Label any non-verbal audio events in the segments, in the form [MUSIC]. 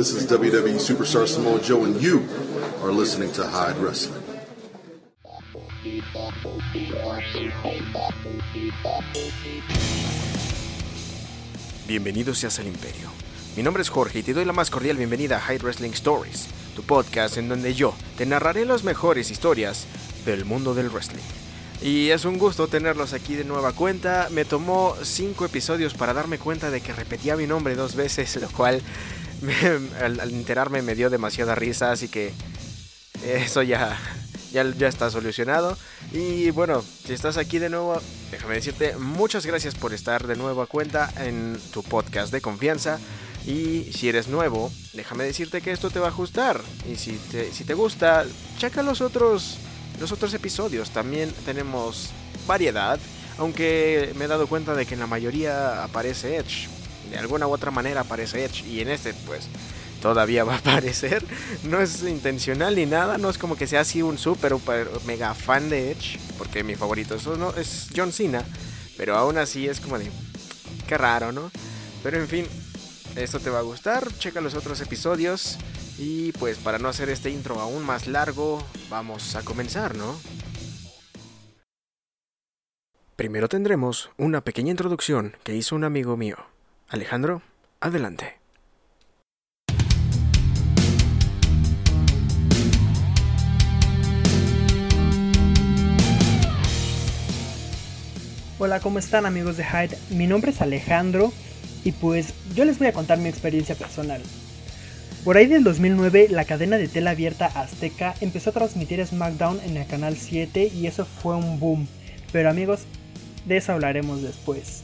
This is WWE Superstar Samoa Joe, and you are listening to Hyde Wrestling. Bienvenido seas al Imperio. Mi nombre es Jorge y te doy la más cordial bienvenida a Hyde Wrestling Stories, tu podcast en donde yo te narraré las mejores historias del mundo del wrestling. Y es un gusto tenerlos aquí de nueva cuenta. Me tomó cinco episodios para darme cuenta de que repetía mi nombre dos veces, [LAUGHS] lo cual [LAUGHS] al, enterarme me dio demasiada risa, así que eso ya, ya, ya está solucionado. Y bueno, si estás aquí de nuevo, déjame decirte muchas gracias por estar de nuevo a cuenta en tu podcast de confianza. Y si eres nuevo, déjame decirte que esto te va a ajustar. Y si te, si te gusta, checa los otros, los otros episodios. También tenemos variedad. Aunque me he dado cuenta de que en la mayoría aparece Edge. De alguna u otra manera aparece Edge. Y en este, pues, todavía [LAUGHS] va a aparecer. No es intencional ni nada. No es como que sea así un super, mega fan de Edge. Porque mi favorito eso no, es John Cena. Pero aún así es como de... Qué raro, ¿no? Pero en fin, esto te va a gustar, checa los otros episodios y pues para no hacer este intro aún más largo, vamos a comenzar, ¿no? Primero tendremos una pequeña introducción que hizo un amigo mío. Alejandro, adelante. Hola, ¿cómo están amigos de Hyde? Mi nombre es Alejandro y pues yo les voy a contar mi experiencia personal. Por ahí del 2009, la cadena de tela abierta Azteca empezó a transmitir SmackDown en el canal 7 y eso fue un boom. Pero amigos, de eso hablaremos después.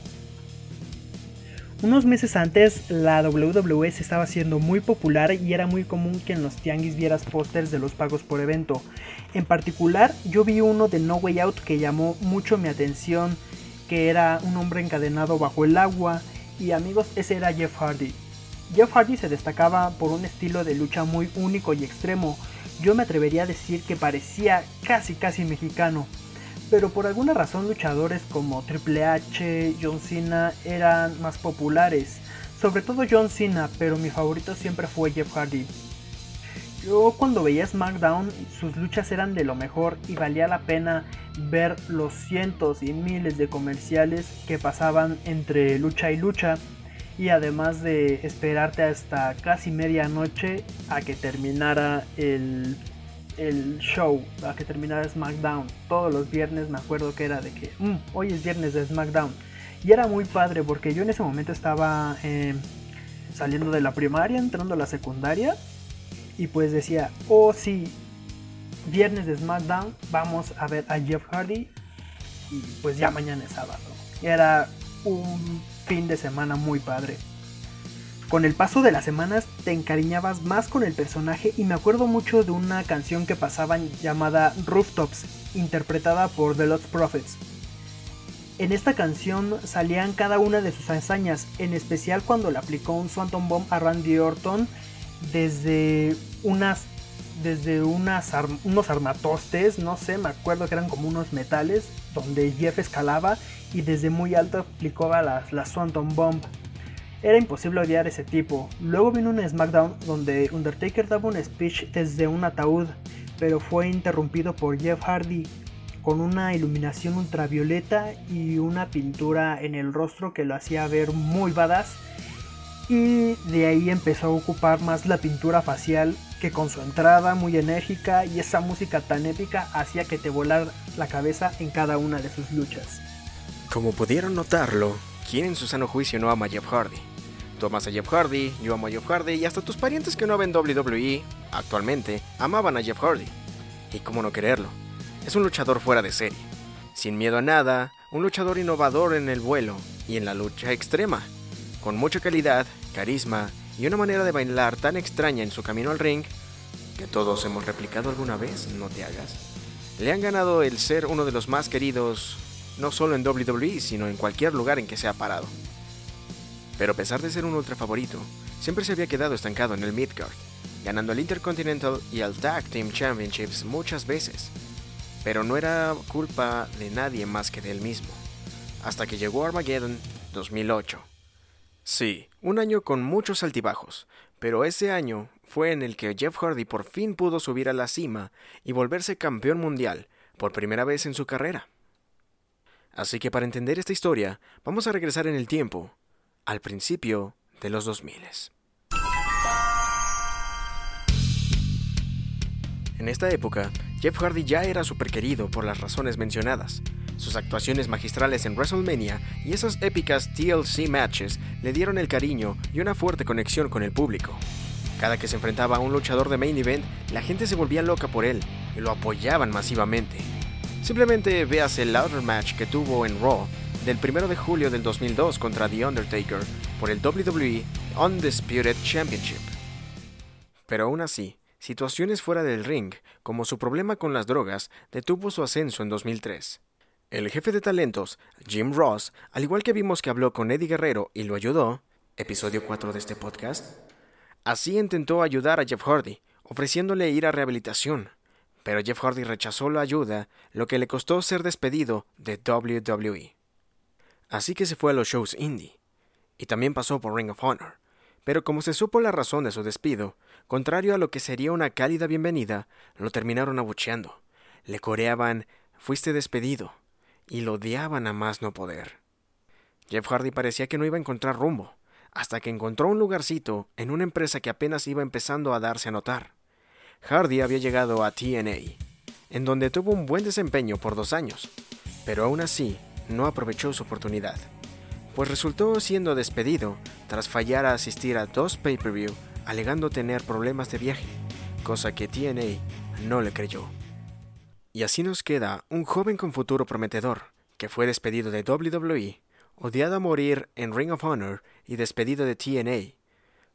Unos meses antes, la WWE se estaba haciendo muy popular y era muy común que en los tianguis vieras pósters de los pagos por evento. En particular, yo vi uno de No Way Out que llamó mucho mi atención, que era un hombre encadenado bajo el agua y amigos, ese era Jeff Hardy. Jeff Hardy se destacaba por un estilo de lucha muy único y extremo. Yo me atrevería a decir que parecía casi casi mexicano. Pero por alguna razón luchadores como Triple H, John Cena eran más populares. Sobre todo John Cena, pero mi favorito siempre fue Jeff Hardy. Yo cuando veía SmackDown sus luchas eran de lo mejor y valía la pena ver los cientos y miles de comerciales que pasaban entre lucha y lucha y además de esperarte hasta casi medianoche a que terminara el, show, a que terminara SmackDown. Todos los viernes me acuerdo que era de que mm, hoy es viernes de SmackDown. Y era muy padre porque yo en ese momento estaba eh, saliendo de la primaria, entrando a la secundaria. Y pues decía, oh sí, viernes de SmackDown vamos a ver a Jeff Hardy y pues ya mañana es sábado. Era un fin de semana muy padre. Con el paso de las semanas te encariñabas más con el personaje y me acuerdo mucho de una canción que pasaban llamada Rooftops, interpretada por The Lost Prophets. En esta canción salían cada una de sus hazañas, en especial cuando le aplicó un Swanton Bomb a Randy Orton desde unas desde unas unos armatostes, no sé, me acuerdo que eran como unos metales, donde Jeff escalaba y desde muy alto aplicaba la, la Swanton Bomb. Era imposible odiar ese tipo. Luego vino un SmackDown donde Undertaker daba un speech desde un ataúd, pero fue interrumpido por Jeff Hardy con una iluminación ultravioleta y una pintura en el rostro que lo hacía ver muy badass. Y de ahí empezó a ocupar más la pintura facial que con su entrada muy enérgica y esa música tan épica hacía que te volara la cabeza en cada una de sus luchas. Como pudieron notarlo, ¿quién en su sano juicio no ama a Jeff Hardy? Tú amas a Jeff Hardy, yo amo a Jeff Hardy y hasta tus parientes que no ven WWE actualmente amaban a Jeff Hardy. Y cómo no quererlo. Es un luchador fuera de serie, sin miedo a nada, un luchador innovador en el vuelo y en la lucha extrema, con mucha calidad, carisma y una manera de bailar tan extraña en su camino al ring que todos hemos replicado alguna vez, no te hagas. Le han ganado el ser uno de los más queridos, no solo en WWE, sino en cualquier lugar en que se ha parado. Pero a pesar de ser un ultra favorito, siempre se había quedado estancado en el midcard, ganando el Intercontinental y el Tag Team Championships muchas veces. Pero no era culpa de nadie más que de él mismo, hasta que llegó Armageddon 2008 Sí, un año con muchos altibajos, Pero ese año fue en el que Jeff Hardy por fin pudo subir a la cima y volverse campeón mundial por primera vez en su carrera. Así que para entender esta historia, vamos a regresar en el tiempo, al principio de los 2000. En esta época, Jeff Hardy ya era súper querido por las razones mencionadas. Sus actuaciones magistrales en WrestleMania y esas épicas TLC matches le dieron el cariño y una fuerte conexión con el público. Cada que se enfrentaba a un luchador de main event, la gente se volvía loca por él y lo apoyaban masivamente. Simplemente veas el ladder match que tuvo en Raw del 1 de julio del 2002 contra The Undertaker por el WWE Undisputed Championship. Pero aún así, situaciones fuera del ring, como su problema con las drogas, detuvo su ascenso en 2003. El jefe de talentos, Jim Ross, al igual que vimos que habló con Eddie Guerrero y lo ayudó, episodio 4 de este podcast, así intentó ayudar a Jeff Hardy, ofreciéndole ir a rehabilitación, pero Jeff Hardy rechazó la ayuda, lo que le costó ser despedido de WWE. Así que se fue a los shows indie, y también pasó por Ring of Honor, pero como se supo la razón de su despido, contrario a lo que sería una cálida bienvenida, lo terminaron abucheando. Le coreaban fuiste despedido, y lo odiaban a más no poder. Jeff Hardy parecía que no iba a encontrar rumbo, hasta que encontró un lugarcito en una empresa que apenas iba empezando a darse a notar. Hardy había llegado a TNA, en donde tuvo un buen desempeño por dos años, pero aún así no aprovechó su oportunidad, pues resultó siendo despedido tras fallar a asistir a dos pay-per-view alegando tener problemas de viaje, cosa que TNA no le creyó. Y así nos queda un joven con futuro prometedor, que fue despedido de WWE, odiado a morir en Ring of Honor y despedido de TNA.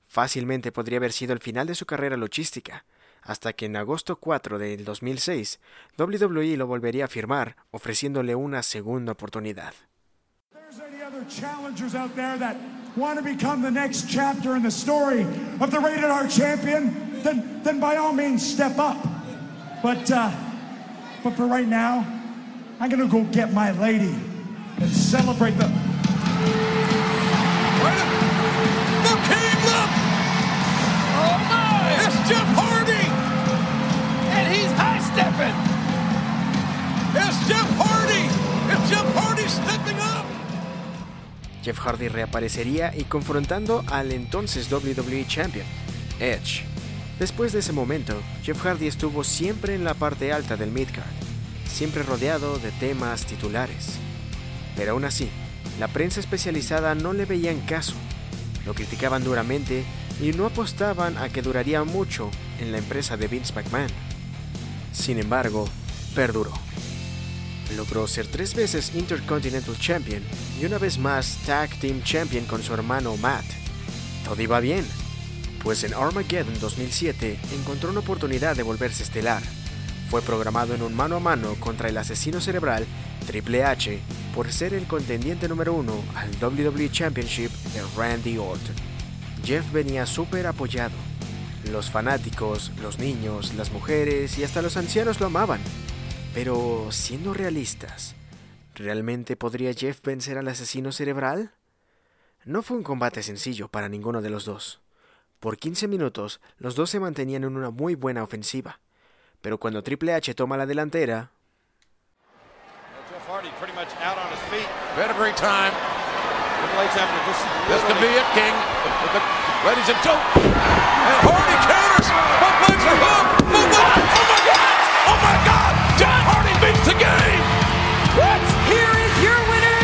Fácilmente podría haber sido el final de su carrera luchística, hasta que en agosto 4 del 2006 WWE lo volvería a firmar, ofreciéndole una segunda oportunidad. Jeff Hardy reaparecería y confrontando al entonces WWE Champion, Edge. Después de ese momento, Jeff Hardy estuvo siempre en la parte alta del midcard, siempre rodeado de temas titulares. Pero aún así, la prensa especializada no le veían caso, lo criticaban duramente y no apostaban a que duraría mucho en la empresa de Vince McMahon. Sin embargo, perduró. Logró ser tres veces Intercontinental Champion y una vez más Tag Team Champion con su hermano Matt. Todo iba bien, pues en Armageddon 2007 encontró una oportunidad de volverse estelar. Fue programado en un mano a mano contra el asesino cerebral Triple H por ser el contendiente número uno al WWE Championship de Randy Orton. Jeff venía súper apoyado. Los fanáticos, los niños, las mujeres y hasta los ancianos lo amaban. Pero, siendo realistas, ¿realmente podría Jeff vencer al asesino cerebral? No fue un combate sencillo para ninguno de los dos. Por 15 minutos, los dos se mantenían en una muy buena ofensiva. Pero cuando Triple H toma la delantera... Jeff [LAUGHS] Hardy pretty much out on his feet. Very time. This could be it, King. Ladies and gentlemen. And Hardy counters. Both legs are hooked. Oh my God! Oh my God! Jeff Hardy beats the game. What? Here is your winner,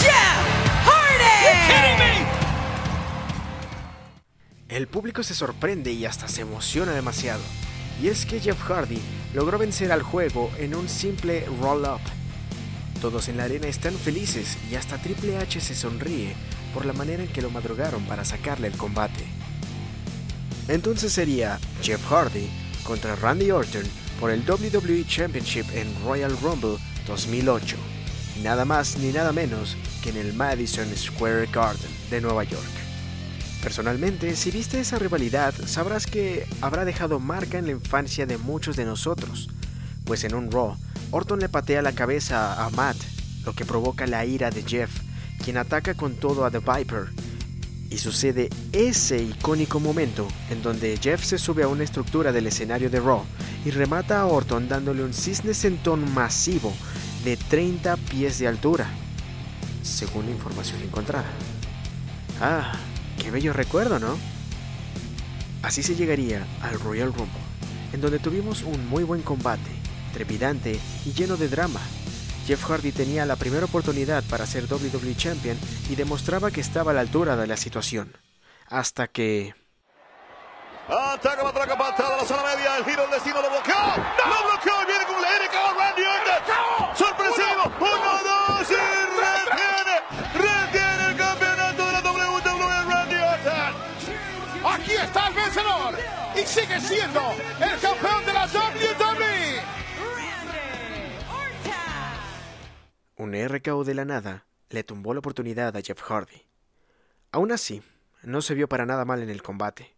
Jeff Hardy. You're kidding me? El público se sorprende y hasta se emociona demasiado. Y es que Jeff Hardy logró vencer al juego en un simple roll-up. Todos en la arena están felices y hasta Triple H se sonríe por la manera en que lo madrugaron para sacarle el combate. Entonces sería Jeff Hardy contra Randy Orton por el WWE Championship en Royal Rumble 2008, nada más ni nada menos que en el Madison Square Garden de Nueva York. Personalmente, si viste esa rivalidad, sabrás que habrá dejado marca en la infancia de muchos de nosotros, pues en un Raw, Orton le patea la cabeza a Matt, lo que provoca la ira de Jeff, quien ataca con todo a The Viper, Y sucede ese icónico momento en donde Jeff se sube a una estructura del escenario de Raw y remata a Orton dándole un cisne sentón masivo de 30 pies de altura, según la información encontrada. Ah, qué bello recuerdo, ¿no? Así se llegaría al Royal Rumble, en donde tuvimos un muy buen combate, trepidante y lleno de drama. Jeff Hardy tenía la primera oportunidad para ser WWE Champion y demostraba que estaba a la altura de la situación. Hasta que... Ataca, matraca, patada a la zona media. El giro del destino lo bloqueó. ¡No! Lo bloqueó y viene con el RKO Randy Orton. Sorpresivo. Uno, dos y retiene. Retiene el campeonato de la WWE Randy Orton. Aquí está el vencedor y sigue siendo el campeón de la WWE. Un RKO de la nada le tumbó la oportunidad a Jeff Hardy. Aún así, no se vio para nada mal en el combate.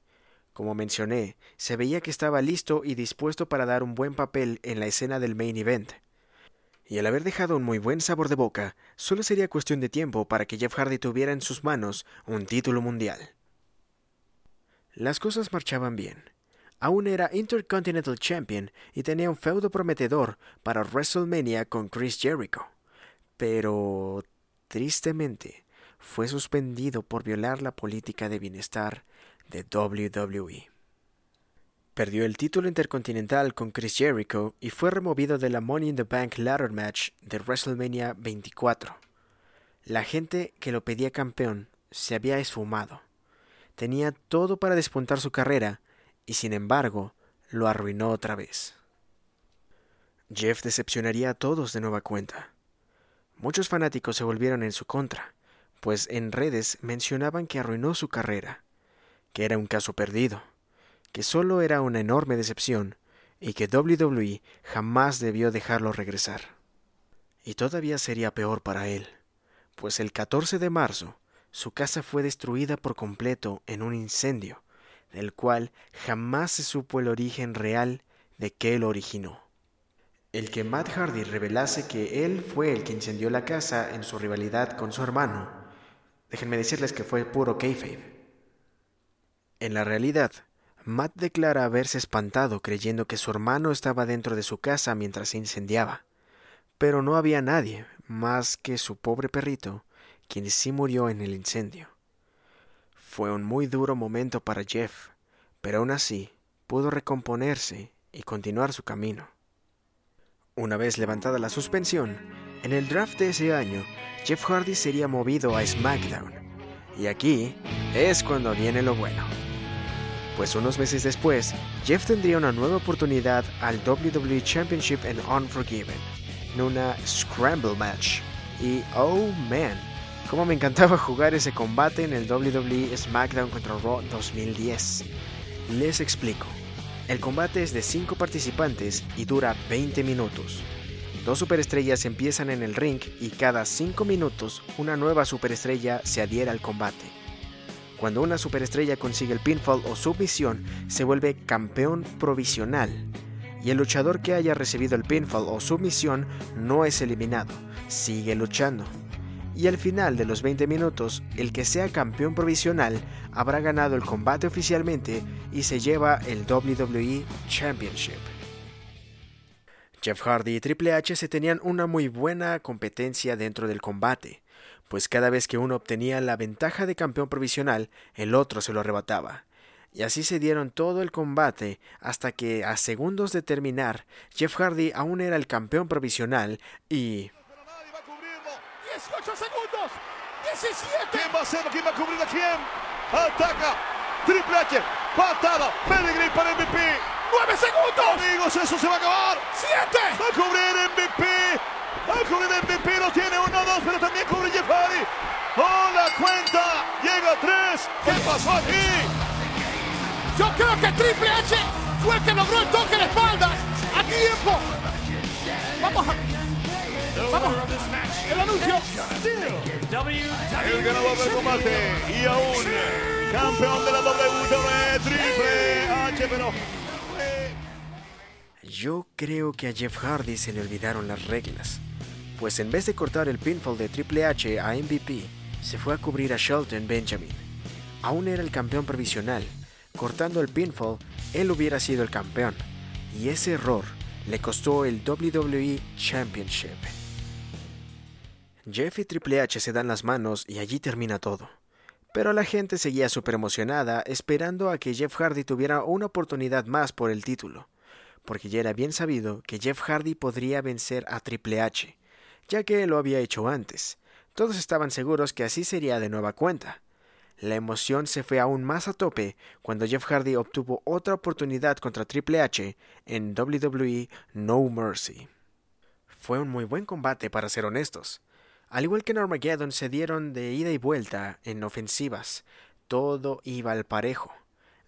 Como mencioné, se veía que estaba listo y dispuesto para dar un buen papel en la escena del main event. Y al haber dejado un muy buen sabor de boca, solo sería cuestión de tiempo para que Jeff Hardy tuviera en sus manos un título mundial. Las cosas marchaban bien. Aún era Intercontinental Champion y tenía un feudo prometedor para WrestleMania con Chris Jericho. Pero, tristemente, fue suspendido por violar la política de bienestar de WWE. Perdió el título intercontinental con Chris Jericho y fue removido de la Money in the Bank Ladder Match de WrestleMania 24. La gente que lo pedía campeón se había esfumado. Tenía todo para despuntar su carrera y sin embargo lo arruinó otra vez. Jeff decepcionaría a todos de nueva cuenta. Muchos fanáticos se volvieron en su contra, pues en redes mencionaban que arruinó su carrera, que era un caso perdido, que solo era una enorme decepción y que WWE jamás debió dejarlo regresar. Y todavía sería peor para él, pues el 14 de marzo su casa fue destruida por completo en un incendio, del cual jamás se supo el origen real de qué lo originó. El que Matt Hardy revelase que él fue el que incendió la casa en su rivalidad con su hermano, déjenme decirles que fue puro kayfabe. En la realidad, Matt declara haberse espantado creyendo que su hermano estaba dentro de su casa mientras se incendiaba, pero no había nadie más que su pobre perrito, quien sí murió en el incendio. Fue un muy duro momento para Jeff, pero aún así pudo recomponerse y continuar su camino. Una vez levantada la suspensión, en el draft de ese año, Jeff Hardy sería movido a SmackDown. Y aquí es cuando viene lo bueno. Pues unos meses después, Jeff tendría una nueva oportunidad al WWE Championship en Unforgiven, en una Scramble Match. Y oh man, cómo me encantaba jugar ese combate en el WWE SmackDown contra Raw 2010. Les explico. El combate es de 5 participantes y dura 20 minutos. Dos superestrellas empiezan en el ring y cada 5 minutos una nueva superestrella se adhiere al combate. Cuando una superestrella consigue el pinfall o submisión, se vuelve campeón provisional. Y el luchador que haya recibido el pinfall o submisión no es eliminado, sigue luchando y al final de los 20 minutos, el que sea campeón provisional habrá ganado el combate oficialmente y se lleva el WWE Championship. Jeff Hardy y Triple H se tenían una muy buena competencia dentro del combate, pues cada vez que uno obtenía la ventaja de campeón provisional, el otro se lo arrebataba. Y así se dieron todo el combate hasta que, a segundos de terminar, Jeff Hardy aún era el campeón provisional y 18 segundos. 17. ¿Quién va a ser? ¿Quién va a cubrir a quién? Ataca. Triple H. Patada. Pedigree para MVP. 9 segundos. Amigos, eso se va a acabar. 7. Va a cubrir MVP. Va a cubrir MVP. Lo tiene 1, 2, pero también cubre Jeff Hardy. ¡Oh, la cuenta! Llega a 3. ¿Qué pasó aquí? Yo creo que Triple H fue el que logró el toque de espaldas a tiempo. Vamos a... Vamos. El anuncio. El ganador del combate y aún campeón de la WWE Triple H, pero Yo creo que a Jeff Hardy se le olvidaron las reglas, pues en vez de cortar el pinfall de Triple H a MVP, se fue a cubrir a Shelton Benjamin. aún era el campeón provisional. Cortando el pinfall, él hubiera sido el campeón. Y ese error le costó el WWE Championship. Jeff y Triple H se dan las manos y allí termina todo. Pero la gente seguía súper emocionada esperando a que Jeff Hardy tuviera una oportunidad más por el título, porque ya era bien sabido que Jeff Hardy podría vencer a Triple H, ya que lo había hecho antes. Todos estaban seguros que así sería de nueva cuenta. La emoción se fue aún más a tope cuando Jeff Hardy obtuvo otra oportunidad contra Triple H en WWE No Mercy. Fue un muy buen combate para ser honestos. Al igual que en Armageddon se dieron de ida y vuelta en ofensivas, todo iba al parejo,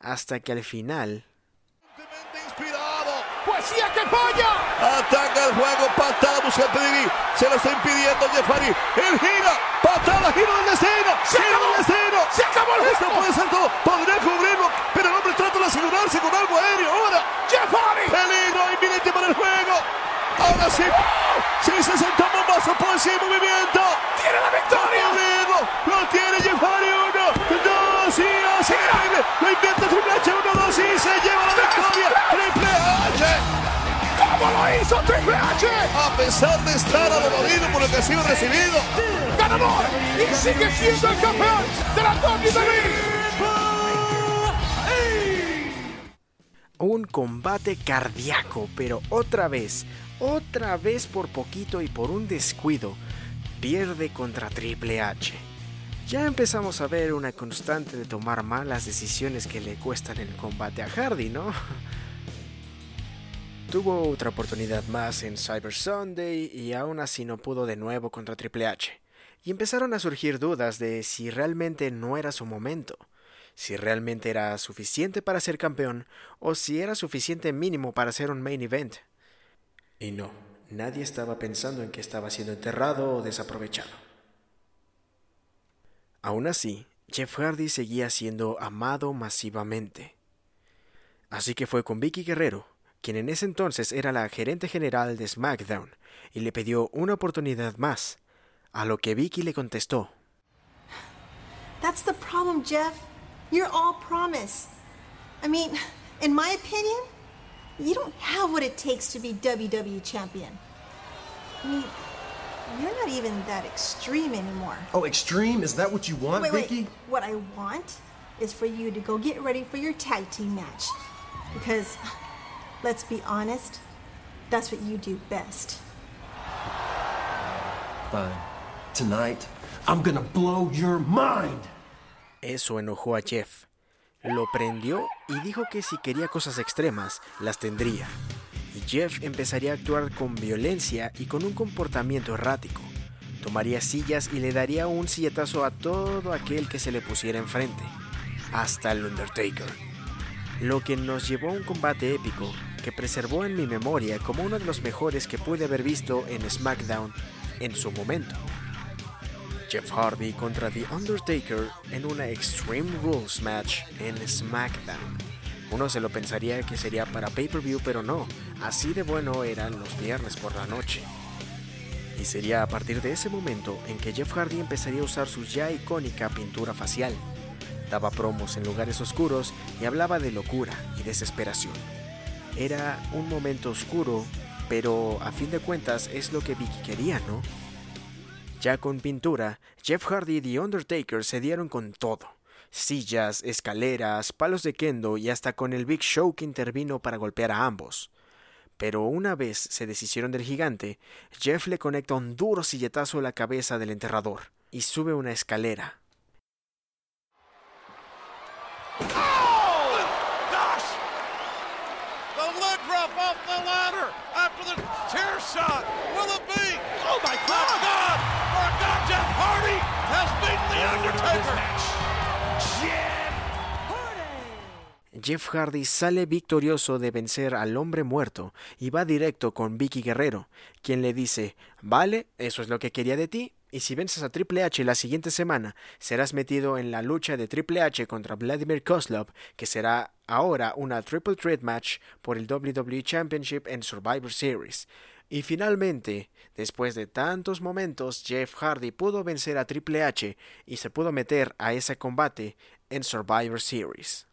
hasta que al final... Inspirado. ¡Poesía que falla! Ataca el juego, patada busca Trivi. Se lo está impidiendo Jeff Hardy. Él gira, patada, giro del destino. Se Giro acabó. del destino. Se acabó el Esto juego. puede ser todo. Podría cubrirlo, pero el hombre trata de asegurarse con algo aéreo. Ahora, ¡Jeff Hardy! peligro inminente para el juego. Ahora sí. Sí, se sentó bombazo por movimiento. ¡Tiene la victoria! Cubrirlo. Lo tiene Jeff Hardy. Uno, dos y así. Lo inventa Triple H. Uno, dos y se lleva la victoria. Triple H. ¿Cómo lo hizo Triple H? A pesar de estar adolorido por lo que ha sido recibido. ¡Ganador! ¡Y sigue siendo el campeón de la WWE! Un combate cardíaco, pero otra vez, otra vez por poquito y por un descuido, pierde contra Triple H. Ya empezamos a ver una constante de tomar malas decisiones que le cuestan el combate a Hardy, ¿no? [LAUGHS] Tuvo otra oportunidad más en Cyber Sunday y aún así no pudo de nuevo contra Triple H. Y empezaron a surgir dudas de si realmente no era su momento si realmente era suficiente para ser campeón o si era suficiente mínimo para ser un main event. Y no, nadie estaba pensando en que estaba siendo enterrado o desaprovechado. Aún así, Jeff Hardy seguía siendo amado masivamente. Así que fue con Vicky Guerrero, quien en ese entonces era la gerente general de SmackDown, y le pidió una oportunidad más, a lo que Vicky le contestó. That's the problem, Jeff. You're all promise. I mean, in my opinion, you don't have what it takes to be WWE champion. I mean, you're not even that extreme anymore. Oh, extreme? Is that what you want, wait, wait. What I want is for you to go get ready for your tag team match. Because, let's be honest, that's what you do best. Fine. Tonight, I'm gonna blow your mind. Eso enojó a Jeff. Lo prendió y dijo que si quería cosas extremas, las tendría. Y Jeff empezaría a actuar con violencia y con un comportamiento errático. Tomaría sillas y le daría un silletazo a todo aquel que se le pusiera enfrente, hasta el Undertaker. Lo que nos llevó a un combate épico que preservó en mi memoria como uno de los mejores que pude haber visto en SmackDown en su momento. Jeff Hardy contra The Undertaker en una Extreme Rules match en SmackDown. Uno se lo pensaría que sería para pay-per-view, pero no, así de bueno eran los viernes por la noche. Y sería a partir de ese momento en que Jeff Hardy empezaría a usar su ya icónica pintura facial. Daba promos en lugares oscuros y hablaba de locura y desesperación. Era un momento oscuro, pero a fin de cuentas es lo que Vicky quería, ¿no? Ya con pintura, Jeff Hardy y The Undertaker se dieron con todo. Sillas, escaleras, palos de kendo y hasta con el Big Show que intervino para golpear a ambos. Pero una vez se deshicieron del gigante, Jeff le conecta un duro silletazo a la cabeza del enterrador y sube una escalera. The Jeff Hardy sale victorioso de vencer al hombre muerto y va directo con Vicky Guerrero, quien le dice, vale, eso es lo que quería de ti, y si vences a Triple H la siguiente semana, serás metido en la lucha de Triple H contra Vladimir Kozlov, que será ahora una Triple Threat Match por el WWE Championship en Survivor Series. Y finalmente, después de tantos momentos, Jeff Hardy pudo vencer a Triple H y se pudo meter a ese combate en Survivor Series.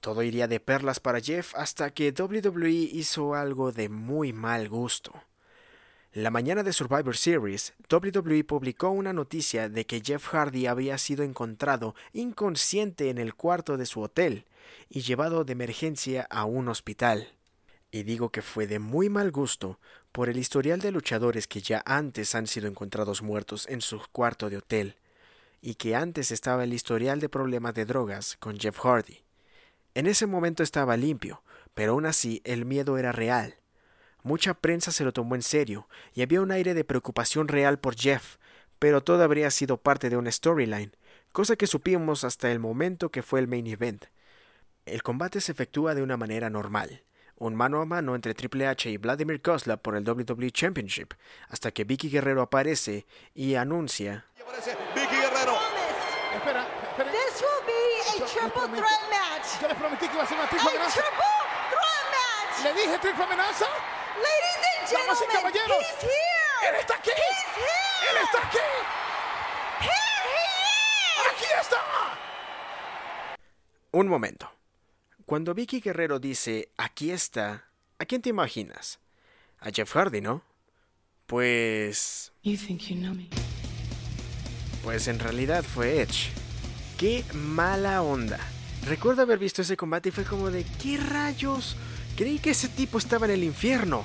Todo iría de perlas para Jeff hasta que WWE hizo algo de muy mal gusto. La mañana de Survivor Series, WWE publicó una noticia de que Jeff Hardy había sido encontrado inconsciente en el cuarto de su hotel y llevado de emergencia a un hospital. Y digo que fue de muy mal gusto por el historial de luchadores que ya antes han sido encontrados muertos en su cuarto de hotel, y que antes estaba el historial de problemas de drogas con Jeff Hardy. En ese momento estaba limpio, pero aún así el miedo era real. Mucha prensa se lo tomó en serio, y había un aire de preocupación real por Jeff, pero todo habría sido parte de una storyline, cosa que supimos hasta el momento que fue el main event. El combate se efectúa de una manera normal, un mano a mano entre Triple H y Vladimir Kozlov por el WWE Championship, hasta que Vicky Guerrero aparece y anuncia Vicky Guerrero. Espera, espera. This will be a triple threat match. Yo les prometí que iba a ser una triple amenaza. triple threat match. Le dije triple amenaza. Ladies and Damas y gentlemen, caballeros. he's here. Él está aquí. He's here. Él está aquí. Here he is. Aquí está. Un momento. Cuando Vicky Guerrero dice aquí está, ¿a quién te imaginas? A Jeff Hardy, ¿no? Pues... You think you know me. Pues en realidad fue Edge. ¡Qué mala onda! Recuerdo haber visto ese combate y fue como de ¿qué rayos? Creí que ese tipo estaba en el infierno.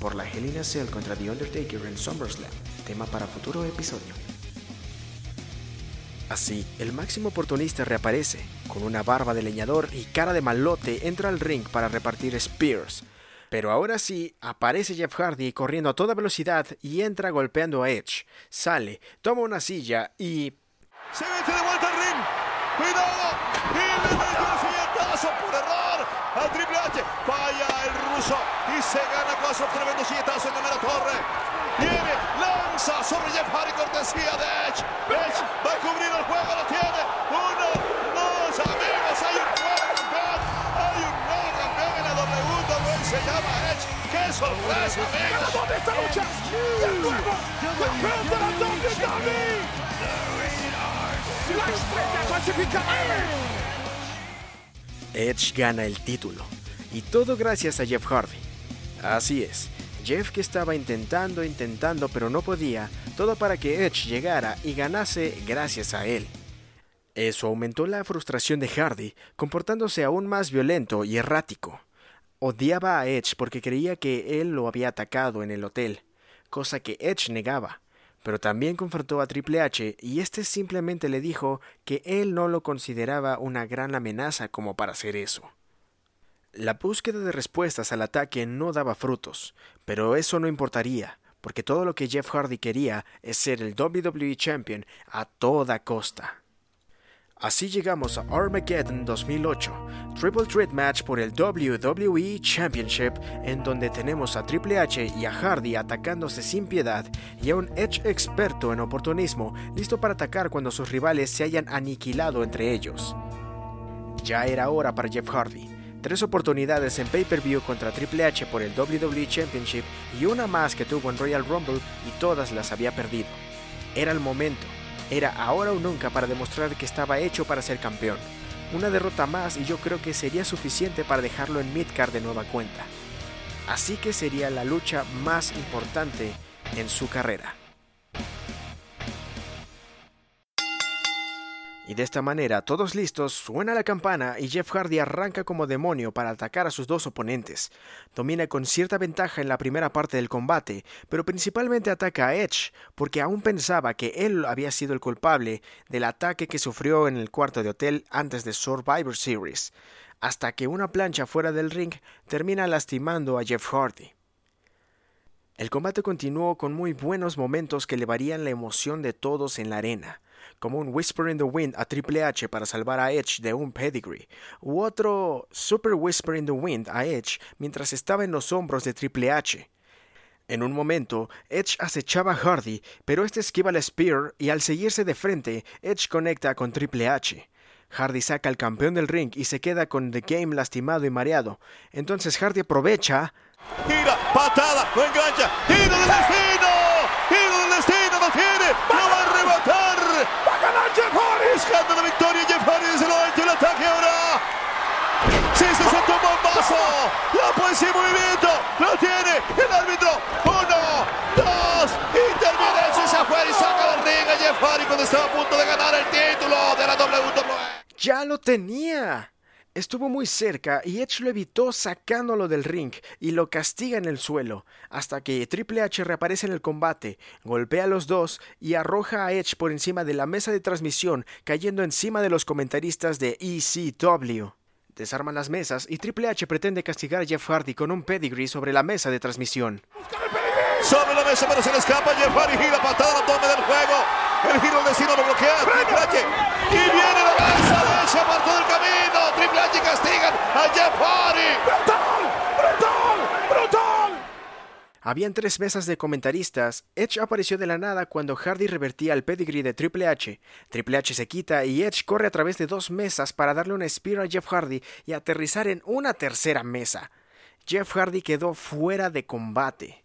Por la Hell in a Cell contra The Undertaker en SummerSlam, tema para futuro episodio. Así, el máximo oportunista reaparece, con una barba de leñador y cara de malote entra al ring para repartir spears. Pero ahora sí, aparece Jeff Hardy corriendo a toda velocidad y entra golpeando a Edge. Sale, toma una silla y... Se mete de vuelta al ring. Cuidado. Y le mete un silletazo por error a Triple H. Falla el ruso y se gana con su tremendo silletazo en la mera torre. Viene, lanza sobre Jeff Hardy cortesía de Edge. Edge va a cubrir el juego, lo tiene. Uno, dos, amigos, hay un nuevo campeón. Hay un nuevo campeón en la WWE. Se llama Edge. ¡Qué sorpresa, amigos! ¿Dónde está la lucha? El nuevo campeón de la WWE. La estrella clasificada. Edge gana el título. Y todo gracias a Jeff Hardy. Así es, Jeff que estaba intentando, intentando, pero no podía, todo para que Edge llegara y ganase gracias a él. Eso aumentó la frustración de Hardy, comportándose aún más violento y errático. Odiaba a Edge porque creía que él lo había atacado en el hotel, cosa que Edge negaba, pero también confrontó a Triple H y este simplemente le dijo que él no lo consideraba una gran amenaza como para hacer eso. La búsqueda de respuestas al ataque no daba frutos, pero eso no importaría, porque todo lo que Jeff Hardy quería es ser el WWE Champion a toda costa. Así llegamos a Armageddon 2008, Triple Threat Match por el WWE Championship, en donde tenemos a Triple H y a Hardy atacándose sin piedad y a un Edge experto en oportunismo listo para atacar cuando sus rivales se hayan aniquilado entre ellos. Ya era hora para Jeff Hardy. Tres oportunidades en pay-per-view contra Triple H por el WWE Championship y una más que tuvo en Royal Rumble y todas las había perdido. Era el momento. Era ahora o nunca para demostrar que estaba hecho para ser campeón. Una derrota más y yo creo que sería suficiente para dejarlo en midcard de nueva cuenta. Así que sería la lucha más importante en su carrera. Y de esta manera, todos listos, suena la campana y Jeff Hardy arranca como demonio para atacar a sus dos oponentes. Domina con cierta ventaja en la primera parte del combate, pero principalmente ataca a Edge, porque aún pensaba que él había sido el culpable del ataque que sufrió en el cuarto de hotel antes de Survivor Series, hasta que una plancha fuera del ring termina lastimando a Jeff Hardy. El combate continuó con muy buenos momentos que elevarían la emoción de todos en la arena como un Whisper in the Wind a Triple H para salvar a Edge de un pedigree, u otro Super Whisper in the Wind a Edge mientras estaba en los hombros de Triple H. En un momento, Edge acechaba a Hardy, pero este esquiva la Spear y al seguirse de frente, Edge conecta con Triple H. Hardy saca al campeón del ring y se queda con The Game lastimado y mareado. Entonces Hardy aprovecha. Gira, patada, lo engancha. Giro del destino. Giro del destino, lo tiene. Lo va a buscando la victoria. Jeff Hardy el ataque ahora. Sí, se sentó un bombazo. La poesía en movimiento. Lo tiene el árbitro. Uno, dos. Y eso. Se afuera y saca del ring Jeff Hardy cuando estaba a punto de ganar el título de la WWE. ¡Ya lo tenía! Estuvo muy cerca y Edge lo evitó sacándolo del ring y lo castiga en el suelo, hasta que Triple H reaparece en el combate, golpea a los dos y arroja a Edge por encima de la mesa de transmisión, cayendo encima de los comentaristas de ECW. Desarman las mesas y Triple H pretende castigar a Jeff Hardy con un pedigree sobre la mesa de transmisión. Sobre la mesa, pero se le escapa. Jeff Hardy gira patada al abdomen del juego. El giro del destino lo bloquea. Triple H. Y viene la lanza de Edge apartó del camino. Triple H castigan a Jeff Hardy. ¡Brutal! ¡Brutal! Habían tres mesas de comentaristas. Edge apareció de la nada cuando Hardy revertía el pedigree de Triple H. Triple H se quita y Edge corre a través de dos mesas para darle una spear a Jeff Hardy y aterrizar en una tercera mesa. Jeff Hardy quedó fuera de combate.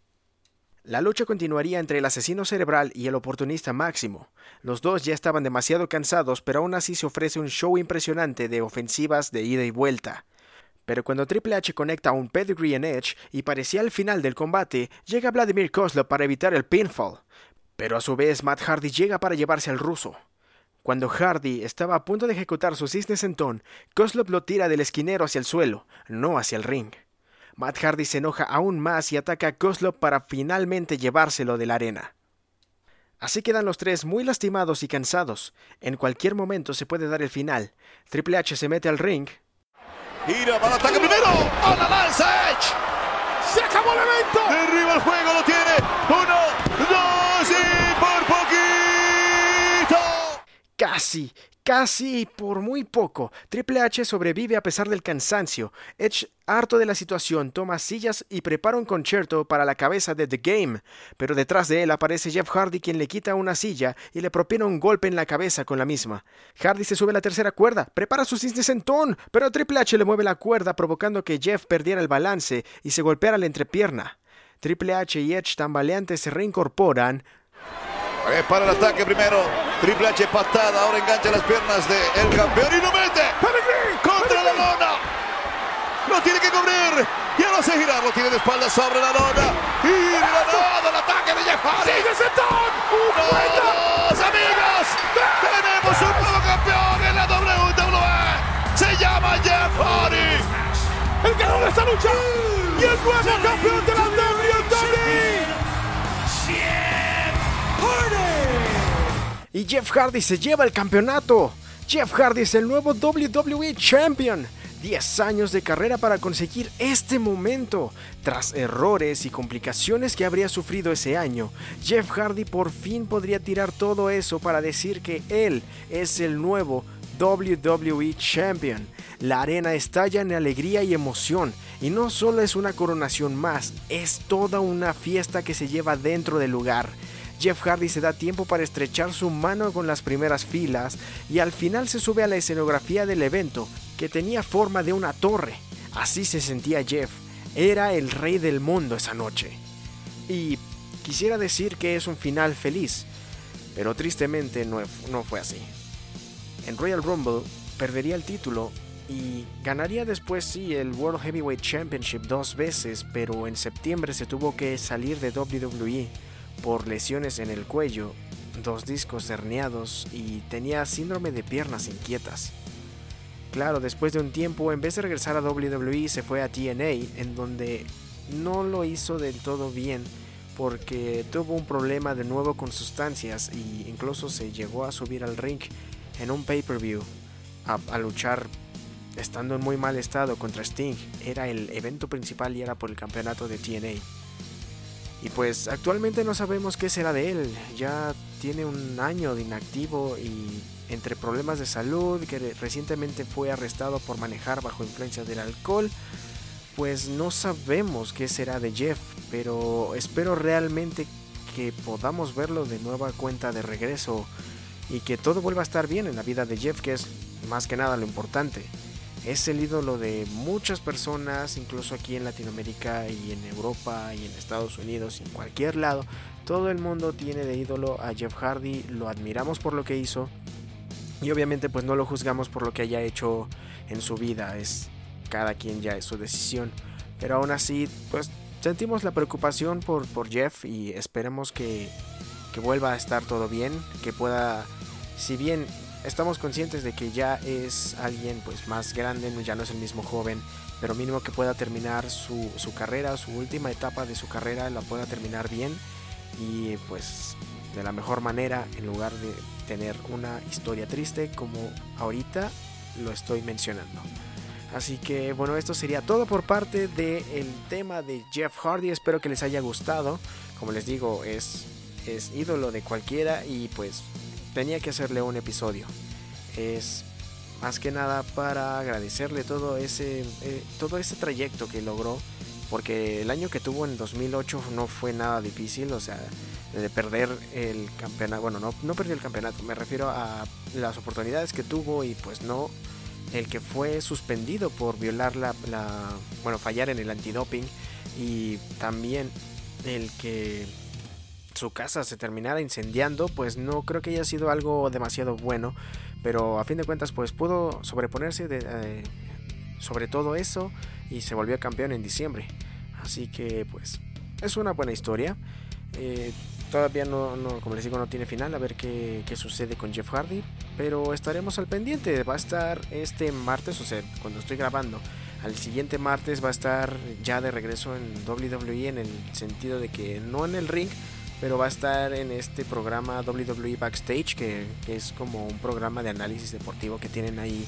La lucha continuaría entre el asesino cerebral y el oportunista máximo. Los dos ya estaban demasiado cansados, pero aún así se ofrece un show impresionante de ofensivas de ida y vuelta. Pero cuando Triple H conecta un pedigree en Edge y parecía el final del combate, llega Vladimir Kozlov para evitar el pinfall. Pero a su vez Matt Hardy llega para llevarse al ruso. Cuando Hardy estaba a punto de ejecutar su cisne sentón, Kozlov lo tira del esquinero hacia el suelo, no hacia el ring. Matt Hardy se enoja aún más y ataca a Kozlov para finalmente llevárselo de la arena. Así quedan los tres muy lastimados y cansados. En cualquier momento se puede dar el final. Triple H se mete al ring. Gira para el ataque primero. A la lanza Edge. ¡Se acabó el evento! Derriba el juego, lo tiene. Uno, dos y por poquito. Casi, casi por muy poco. Triple H sobrevive a pesar del cansancio. Edge, harto de la situación, toma sillas y prepara un concierto para la cabeza de The Game. Pero detrás de él aparece Jeff Hardy quien le quita una silla y le propina un golpe en la cabeza con la misma. Hardy se sube a la tercera cuerda, prepara su sentón, pero Triple H le mueve la cuerda provocando que Jeff perdiera el balance y se golpeara la entrepierna. Triple H y Edge tambaleantes se reincorporan, Eh, para el ataque primero. Triple H patada. Ahora engancha las piernas del campeón y lo mete. Contra la lona. Lo tiene que cubrir. Ya lo hace girar. Lo tiene de espaldas sobre la lona. Y ganado el ataque de Jeff Hardy. ¡Sigue dos, amigos. Tenemos un nuevo campeón en la WWE. Se llama Jeff Hardy. ¡El ganador de esta lucha! ¡Y el nuevo campeón de la WWE! Y Jeff Hardy se lleva el campeonato. Jeff Hardy es el nuevo WWE Champion. 10 años de carrera para conseguir este momento. Tras errores y complicaciones que habría sufrido ese año, Jeff Hardy por fin podría tirar todo eso para decir que él es el nuevo WWE Champion. La arena estalla en alegría y emoción, y no solo es una coronación más, es toda una fiesta que se lleva dentro del lugar. Jeff Hardy se da tiempo para estrechar su mano con las primeras filas y al final se sube a la escenografía del evento, que tenía forma de una torre. Así se sentía Jeff, era el rey del mundo esa noche. Y quisiera decir que es un final feliz, pero tristemente no, fue así. En Royal Rumble perdería el título y ganaría después sí el World Heavyweight Championship dos veces, pero en septiembre se tuvo que salir de WWE por lesiones en el cuello, dos discos herniados y tenía síndrome de piernas inquietas. Claro, después de un tiempo, en vez de regresar a WWE, se fue a TNA, en donde no lo hizo del todo bien porque tuvo un problema de nuevo con sustancias y incluso se llegó a subir al ring en un pay-per-view a, a luchar estando en muy mal estado contra Sting. Era el evento principal y era por el campeonato de TNA. Y pues actualmente no sabemos qué será de él. Ya tiene un año de inactivo y entre problemas de salud, que recientemente fue arrestado por manejar bajo influencia del alcohol, pues no sabemos qué será de Jeff, pero espero realmente que podamos verlo de nueva cuenta de regreso y que todo vuelva a estar bien en la vida de Jeff, que es más que nada lo importante. Es el ídolo de muchas personas, incluso aquí en Latinoamérica y en Europa y en Estados Unidos y en cualquier lado. Todo el mundo tiene de ídolo a Jeff Hardy, lo admiramos por lo que hizo Y obviamente pues no lo juzgamos por lo que haya hecho en su vida, es cada quien ya es su decisión. Pero aún así pues sentimos la preocupación por, por Jeff y esperemos que, que vuelva a estar todo bien, que pueda, si bien estamos conscientes de que ya es alguien pues más grande, ya no es el mismo joven, pero mínimo que pueda terminar su, su carrera, su última etapa de su carrera la pueda terminar bien y pues de la mejor manera en lugar de tener una historia triste como ahorita lo estoy mencionando. Así que bueno, esto sería todo por parte del tema de Jeff Hardy. Espero que les haya gustado. Como les digo, es, es ídolo de cualquiera y pues tenía que hacerle un episodio. Es más que nada para agradecerle todo ese, eh, todo ese trayecto que logró. Porque el año que tuvo en 2008 no fue nada difícil. O sea, de perder el campeonato. Bueno, no, no perdió el campeonato. Me refiero a las oportunidades que tuvo y pues no el que fue suspendido por violar la, la, bueno fallar en el antidoping y también el que su casa se terminara incendiando pues no creo que haya sido algo demasiado bueno pero a fin de cuentas pues pudo sobreponerse eh, sobre todo eso y se volvió campeón en diciembre así que pues es una buena historia eh, todavía no, no, como les digo, no tiene final. A ver qué, qué, sucede con Jeff Hardy. Pero estaremos al pendiente. Va a estar este martes, o sea, cuando estoy grabando. Al siguiente martes va a estar ya de regreso en WWE en el sentido de que no en el ring, pero va a estar en este programa WWE Backstage, que, es como un programa de análisis deportivo que tienen ahí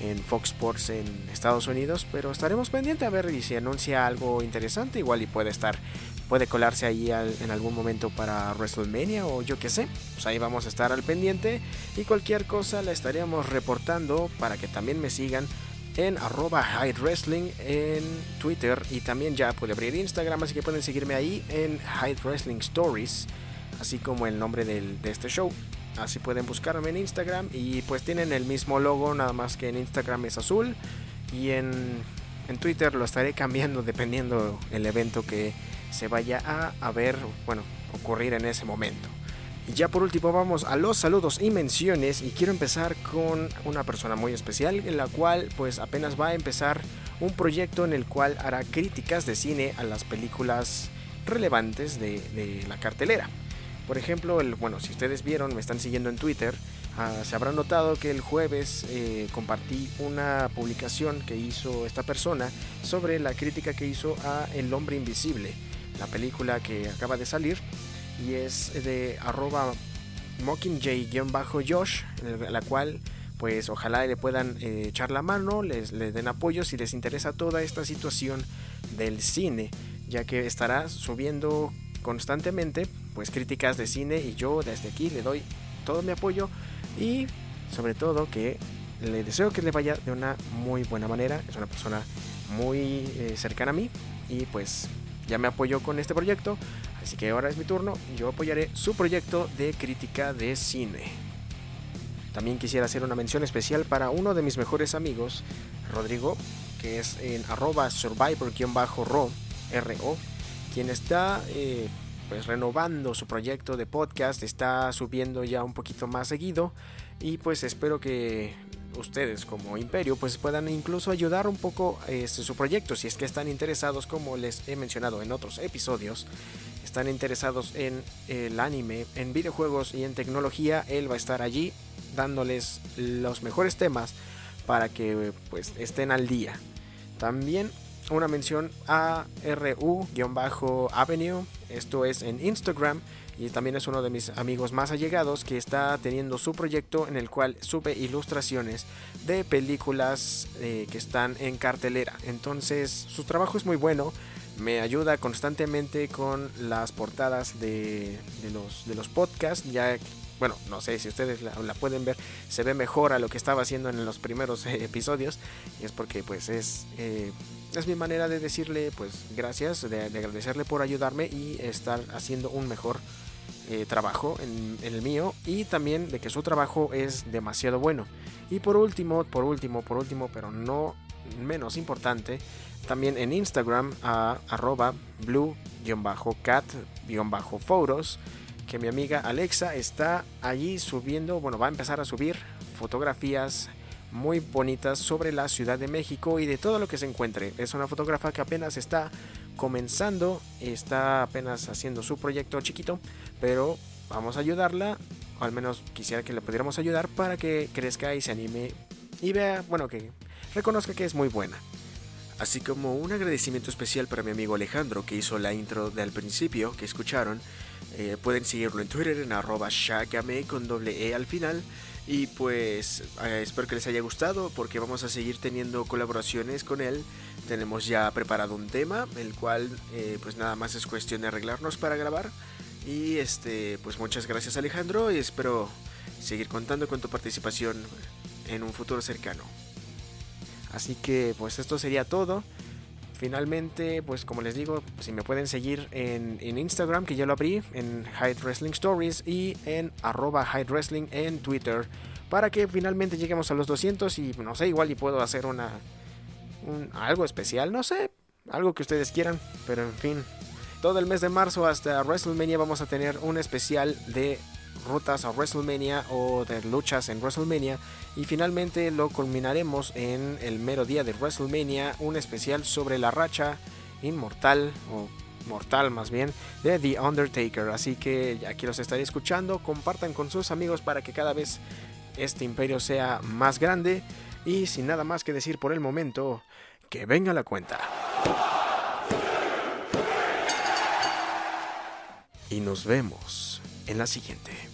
en Fox Sports en Estados Unidos. Pero estaremos pendientes a ver si se anuncia algo interesante. Igual y puede estar puede colarse ahí en algún momento para WrestleMania o yo que sé. Pues ahí vamos a estar al pendiente y cualquier cosa la estaríamos reportando para que también me sigan en arroba Hyde Wrestling en Twitter y también ya puede abrir Instagram, así que pueden seguirme ahí en Hyde Wrestling Stories, así como el nombre del, de este show. Así pueden buscarme en Instagram y pues tienen el mismo logo, nada más que en Instagram es azul y en, en Twitter lo estaré cambiando dependiendo el evento que se vaya a, a ver, bueno, ocurrir en ese momento. Y ya por último vamos a los saludos y menciones y quiero empezar con una persona muy especial en la cual pues apenas va a empezar un proyecto en el cual hará críticas de cine a las películas relevantes de, la cartelera. Por ejemplo, el, bueno, si ustedes vieron, me están siguiendo en Twitter, uh, se habrán notado que el jueves eh, compartí una publicación que hizo esta persona sobre la crítica que hizo a El hombre invisible, la película que acaba de salir y es de arroba mockingjay-josh, la cual pues ojalá le puedan eh, echar la mano, les, den apoyo si les interesa toda esta situación del cine, ya que estará subiendo constantemente pues críticas de cine y yo desde aquí le doy todo mi apoyo y sobre todo que le deseo que le vaya de una muy buena manera, es una persona muy eh, cercana a mí y pues ya me apoyó con este proyecto, así que ahora es mi turno, yo apoyaré su proyecto de crítica de cine. También quisiera hacer una mención especial para uno de mis mejores amigos, Rodrigo, que es en arroba survivor-ro, R-O, quien está eh, pues renovando su proyecto de podcast, está subiendo ya un poquito más seguido y pues espero que ustedes como imperio pues puedan incluso ayudar un poco este, su proyecto si es que están interesados como les he mencionado en otros episodios están interesados en el anime en videojuegos y en tecnología él va a estar allí dándoles los mejores temas para que pues estén al día. También una mención a RU-Avenue, esto es en Instagram y también es uno de mis amigos más allegados que está teniendo su proyecto en el cual sube ilustraciones de películas eh, que están en cartelera. Entonces su trabajo es muy bueno, me ayuda constantemente con las portadas de, de, los, de los podcasts, ya bueno, no sé si ustedes la, pueden ver, se ve mejor a lo que estaba haciendo en los primeros eh, episodios y es porque pues es... Eh, es mi manera de decirle pues gracias, de, de, agradecerle por ayudarme y estar haciendo un mejor eh, trabajo en, en, el mío y también de que su trabajo es demasiado bueno. Y por último, por último, por último, pero no menos importante, también en Instagram a arroba blue-cat-foros que mi amiga Alexa está allí subiendo, bueno, va a empezar a subir fotografías muy bonitas sobre la Ciudad de México y de todo lo que se encuentre. Es una fotógrafa que apenas está comenzando, está apenas haciendo su proyecto chiquito, pero vamos a ayudarla, o al menos quisiera que le pudiéramos ayudar para que crezca y se anime y vea, bueno, que reconozca que es muy buena. Así como un agradecimiento especial para mi amigo Alejandro que hizo la intro del principio que escucharon. Eh, pueden seguirlo en Twitter en arroba shagame con doble E al final. Y pues eh, espero que les haya gustado porque vamos a seguir teniendo colaboraciones con él. Tenemos ya preparado un tema, el cual eh, pues nada más es cuestión de arreglarnos para grabar. Y este, pues muchas gracias Alejandro y espero seguir contando con tu participación en un futuro cercano. Así que pues esto sería todo. Finalmente, pues como les digo, si me pueden seguir en, en Instagram, que ya lo abrí, en Hyde Wrestling Stories y en arroba Hyde Wrestling en Twitter, para que finalmente lleguemos a los 200 y no sé, igual y puedo hacer una un, algo especial, no sé, algo que ustedes quieran, pero en fin. Todo el mes de marzo hasta WrestleMania vamos a tener un especial de rutas a WrestleMania o de luchas en WrestleMania y finalmente lo culminaremos en el mero día de WrestleMania, un especial sobre la racha inmortal o mortal más bien de The Undertaker. Así que aquí los estaré escuchando, compartan con sus amigos para que cada vez este imperio sea más grande y sin nada más que decir por el momento, que venga la cuenta. Y nos vemos en la siguiente.